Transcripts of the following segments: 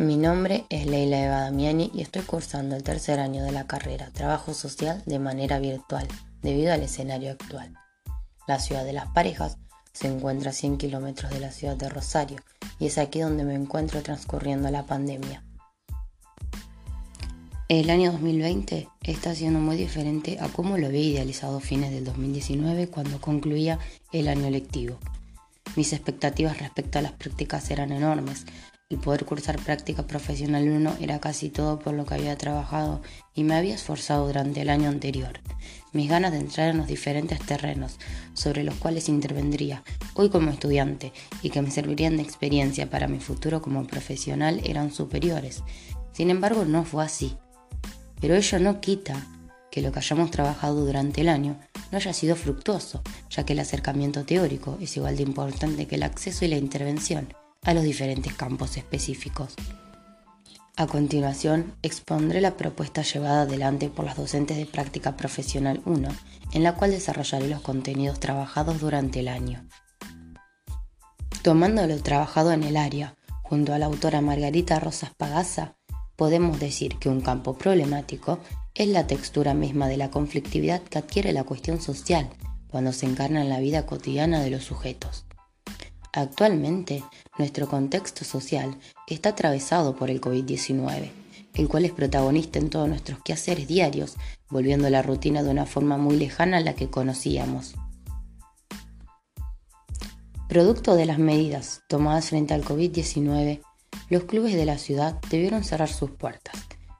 Mi nombre es Leila Eva Damiani y estoy cursando el tercer año de la carrera Trabajo Social de manera virtual, debido al escenario actual. La ciudad de las parejas se encuentra a 100 kilómetros de la ciudad de Rosario y es aquí donde me encuentro transcurriendo la pandemia. El año 2020 está siendo muy diferente a cómo lo había idealizado a fines del 2019 cuando concluía el año lectivo. Mis expectativas respecto a las prácticas eran enormes, el poder cursar práctica profesional 1 era casi todo por lo que había trabajado y me había esforzado durante el año anterior. Mis ganas de entrar en los diferentes terrenos sobre los cuales intervendría hoy como estudiante y que me servirían de experiencia para mi futuro como profesional eran superiores. Sin embargo, no fue así. Pero ello no quita que lo que hayamos trabajado durante el año no haya sido fructuoso, ya que el acercamiento teórico es igual de importante que el acceso y la intervención a los diferentes campos específicos. A continuación, expondré la propuesta llevada adelante por las docentes de práctica profesional 1, en la cual desarrollaré los contenidos trabajados durante el año. Tomando lo trabajado en el área, junto a la autora Margarita Rosas Pagasa, podemos decir que un campo problemático es la textura misma de la conflictividad que adquiere la cuestión social cuando se encarna en la vida cotidiana de los sujetos. Actualmente, nuestro contexto social está atravesado por el COVID-19, el cual es protagonista en todos nuestros quehaceres diarios, volviendo la rutina de una forma muy lejana a la que conocíamos. Producto de las medidas tomadas frente al COVID-19, los clubes de la ciudad debieron cerrar sus puertas,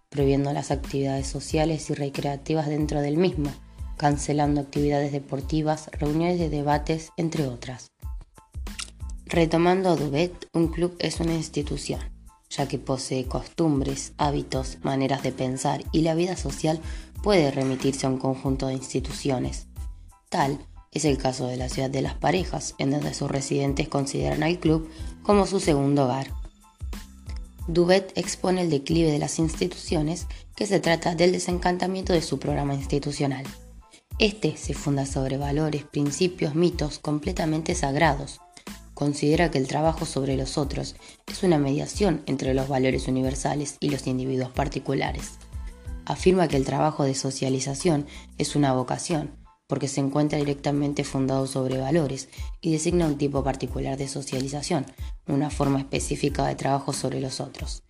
prohibiendo las actividades sociales y recreativas dentro del mismo, cancelando actividades deportivas, reuniones de debates, entre otras. Retomando a Dubet, un club es una institución, ya que posee costumbres, hábitos, maneras de pensar y la vida social puede remitirse a un conjunto de instituciones. Tal es el caso de la ciudad de las parejas, en donde sus residentes consideran al club como su segundo hogar. Dubet expone el declive de las instituciones, que se trata del desencantamiento de su programa institucional. Este se funda sobre valores, principios, mitos completamente sagrados, considera que el trabajo sobre los otros es una mediación entre los valores universales y los individuos particulares. Afirma que el trabajo de socialización es una vocación, porque se encuentra directamente fundado sobre valores y designa un tipo particular de socialización, una forma específica de trabajo sobre los otros.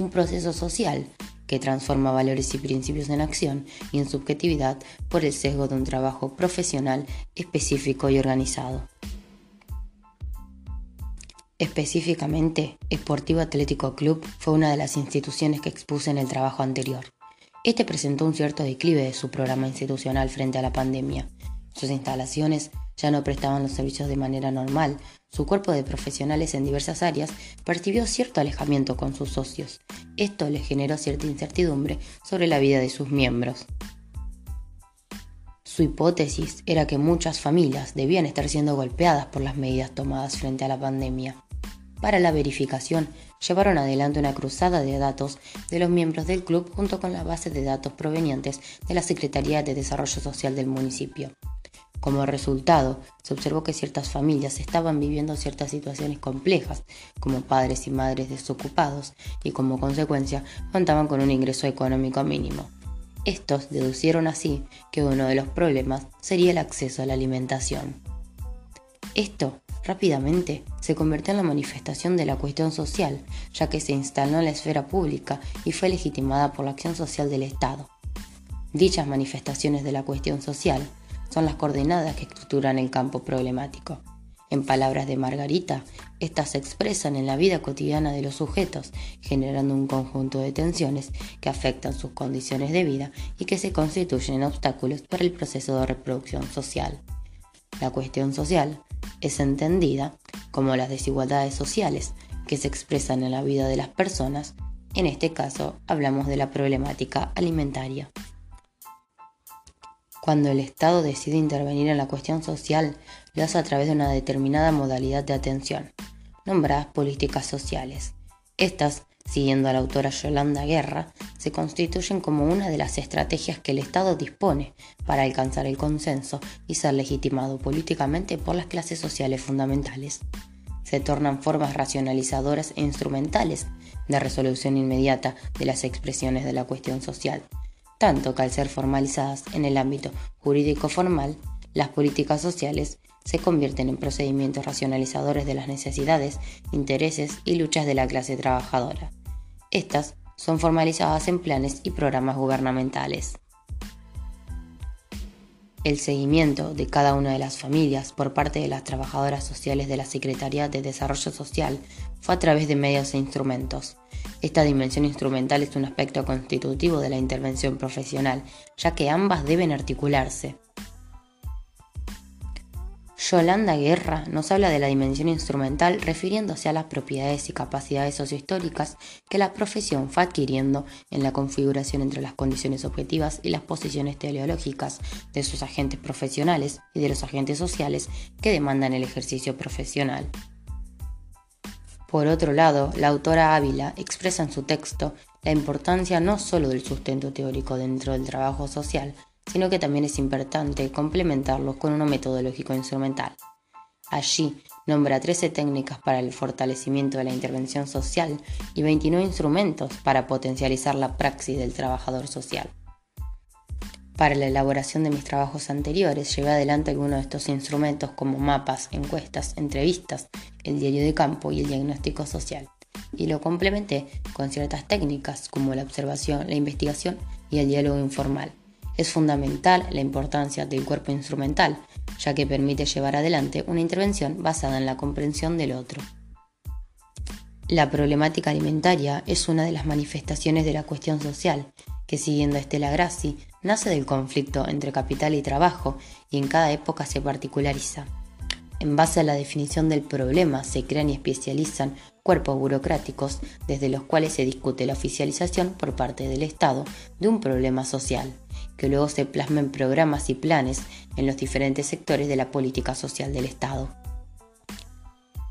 Un proceso social que transforma valores y principios en acción y en subjetividad por el sesgo de un trabajo profesional específico y organizado. Específicamente, Esportivo Atlético Club fue una de las instituciones que expuse en el trabajo anterior. Este presentó un cierto declive de su programa institucional frente a la pandemia. Sus instalaciones ya no prestaban los servicios de manera normal. Su cuerpo de profesionales en diversas áreas percibió cierto alejamiento con sus socios. Esto le generó cierta incertidumbre sobre la vida de sus miembros. Su hipótesis era que muchas familias debían estar siendo golpeadas por las medidas tomadas frente a la pandemia. Para la verificación, llevaron adelante una cruzada de datos de los miembros del club junto con las bases de datos provenientes de la Secretaría de Desarrollo Social del municipio. Como resultado, se observó que ciertas familias estaban viviendo ciertas situaciones complejas, como padres y madres desocupados, y como consecuencia contaban con un ingreso económico mínimo. Estos deducieron así que uno de los problemas sería el acceso a la alimentación. Esto rápidamente se convirtió en la manifestación de la cuestión social, ya que se instaló en la esfera pública y fue legitimada por la acción social del Estado. Dichas manifestaciones de la cuestión social son las coordenadas que estructuran el campo problemático. En palabras de Margarita, estas se expresan en la vida cotidiana de los sujetos, generando un conjunto de tensiones que afectan sus condiciones de vida y que se constituyen obstáculos para el proceso de reproducción social. La cuestión social es entendida como las desigualdades sociales que se expresan en la vida de las personas, en este caso hablamos de la problemática alimentaria. Cuando el Estado decide intervenir en la cuestión social, lo hace a través de una determinada modalidad de atención, nombradas políticas sociales. Estas siguiendo a la autora Yolanda Guerra, se constituyen como una de las estrategias que el Estado dispone para alcanzar el consenso y ser legitimado políticamente por las clases sociales fundamentales. se tornan formas racionalizadoras e instrumentales de resolución inmediata de las expresiones de la cuestión social, tanto que al ser formalizadas en el ámbito jurídico formal, las políticas sociales se convierten en procedimientos racionalizadores de las necesidades, intereses y luchas de la clase trabajadora. Estas son formalizadas en planes y programas gubernamentales. El seguimiento de cada una de las familias por parte de las trabajadoras sociales de la Secretaría de Desarrollo Social fue a través de medios e instrumentos. Esta dimensión instrumental es un aspecto constitutivo de la intervención profesional, ya que ambas deben articularse. Yolanda Guerra nos habla de la dimensión instrumental refiriéndose a las propiedades y capacidades sociohistóricas que la profesión fue adquiriendo en la configuración entre las condiciones objetivas y las posiciones teleológicas de sus agentes profesionales y de los agentes sociales que demandan el ejercicio profesional. Por otro lado, la autora Ávila expresa en su texto la importancia no solo del sustento teórico dentro del trabajo social, sino que también es importante complementarlos con uno metodológico instrumental. Allí nombra 13 técnicas para el fortalecimiento de la intervención social y 29 instrumentos para potencializar la praxis del trabajador social. Para la elaboración de mis trabajos anteriores llevé adelante algunos de estos instrumentos como mapas, encuestas, entrevistas, el diario de campo y el diagnóstico social, y lo complementé con ciertas técnicas como la observación, la investigación y el diálogo informal es fundamental la importancia del cuerpo instrumental, ya que permite llevar adelante una intervención basada en la comprensión del otro. La problemática alimentaria es una de las manifestaciones de la cuestión social, que siguiendo a Estela Grassi, nace del conflicto entre capital y trabajo y en cada época se particulariza. En base a la definición del problema se crean y especializan cuerpos burocráticos desde los cuales se discute la oficialización por parte del Estado de un problema social que luego se plasma en programas y planes en los diferentes sectores de la política social del Estado.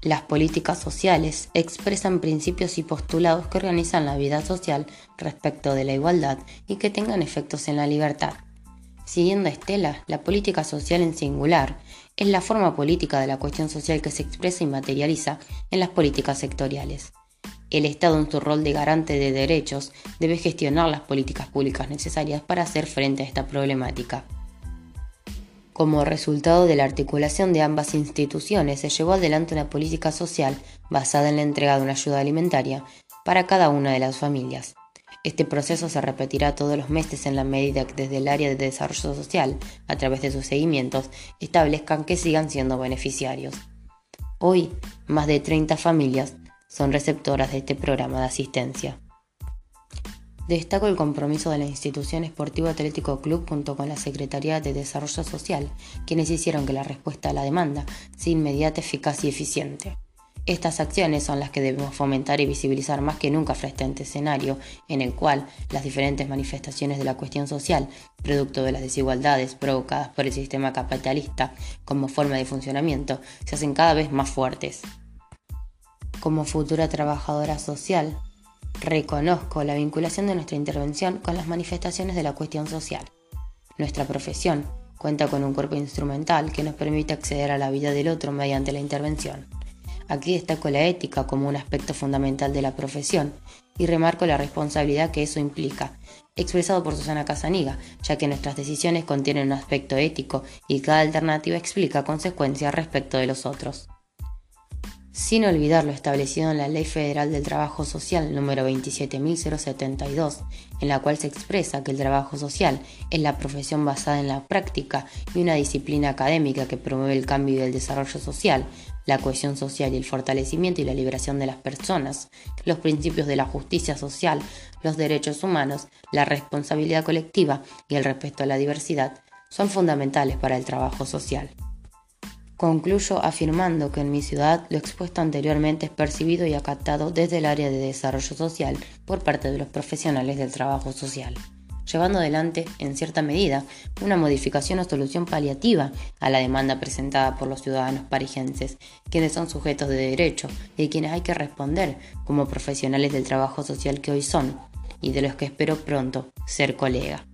Las políticas sociales expresan principios y postulados que organizan la vida social respecto de la igualdad y que tengan efectos en la libertad. Siguiendo a Estela, la política social en singular es la forma política de la cuestión social que se expresa y materializa en las políticas sectoriales. El Estado, en su rol de garante de derechos, debe gestionar las políticas públicas necesarias para hacer frente a esta problemática. Como resultado de la articulación de ambas instituciones, se llevó adelante una política social basada en la entrega de una ayuda alimentaria para cada una de las familias. Este proceso se repetirá todos los meses en la medida que desde el área de desarrollo social, a través de sus seguimientos, establezcan que sigan siendo beneficiarios. Hoy, más de 30 familias son receptoras de este programa de asistencia. Destaco el compromiso de la institución Esportivo Atlético Club junto con la Secretaría de Desarrollo Social, quienes hicieron que la respuesta a la demanda sea inmediata, eficaz y eficiente. Estas acciones son las que debemos fomentar y visibilizar más que nunca frente a este escenario en el cual las diferentes manifestaciones de la cuestión social, producto de las desigualdades provocadas por el sistema capitalista como forma de funcionamiento, se hacen cada vez más fuertes. Como futura trabajadora social, reconozco la vinculación de nuestra intervención con las manifestaciones de la cuestión social. Nuestra profesión cuenta con un cuerpo instrumental que nos permite acceder a la vida del otro mediante la intervención. Aquí destaco la ética como un aspecto fundamental de la profesión y remarco la responsabilidad que eso implica, expresado por Susana Casaniga, ya que nuestras decisiones contienen un aspecto ético y cada alternativa explica consecuencias respecto de los otros sin olvidar lo establecido en la Ley Federal del Trabajo Social número 27072, en la cual se expresa que el trabajo social es la profesión basada en la práctica y una disciplina académica que promueve el cambio y el desarrollo social, la cohesión social y el fortalecimiento y la liberación de las personas, los principios de la justicia social, los derechos humanos, la responsabilidad colectiva y el respeto a la diversidad, son fundamentales para el trabajo social. Concluyo afirmando que en mi ciudad lo expuesto anteriormente es percibido y acatado desde el área de desarrollo social por parte de los profesionales del trabajo social, llevando adelante, en cierta medida, una modificación o solución paliativa a la demanda presentada por los ciudadanos parigenses, quienes son sujetos de derecho y quienes hay que responder como profesionales del trabajo social que hoy son y de los que espero pronto ser colega.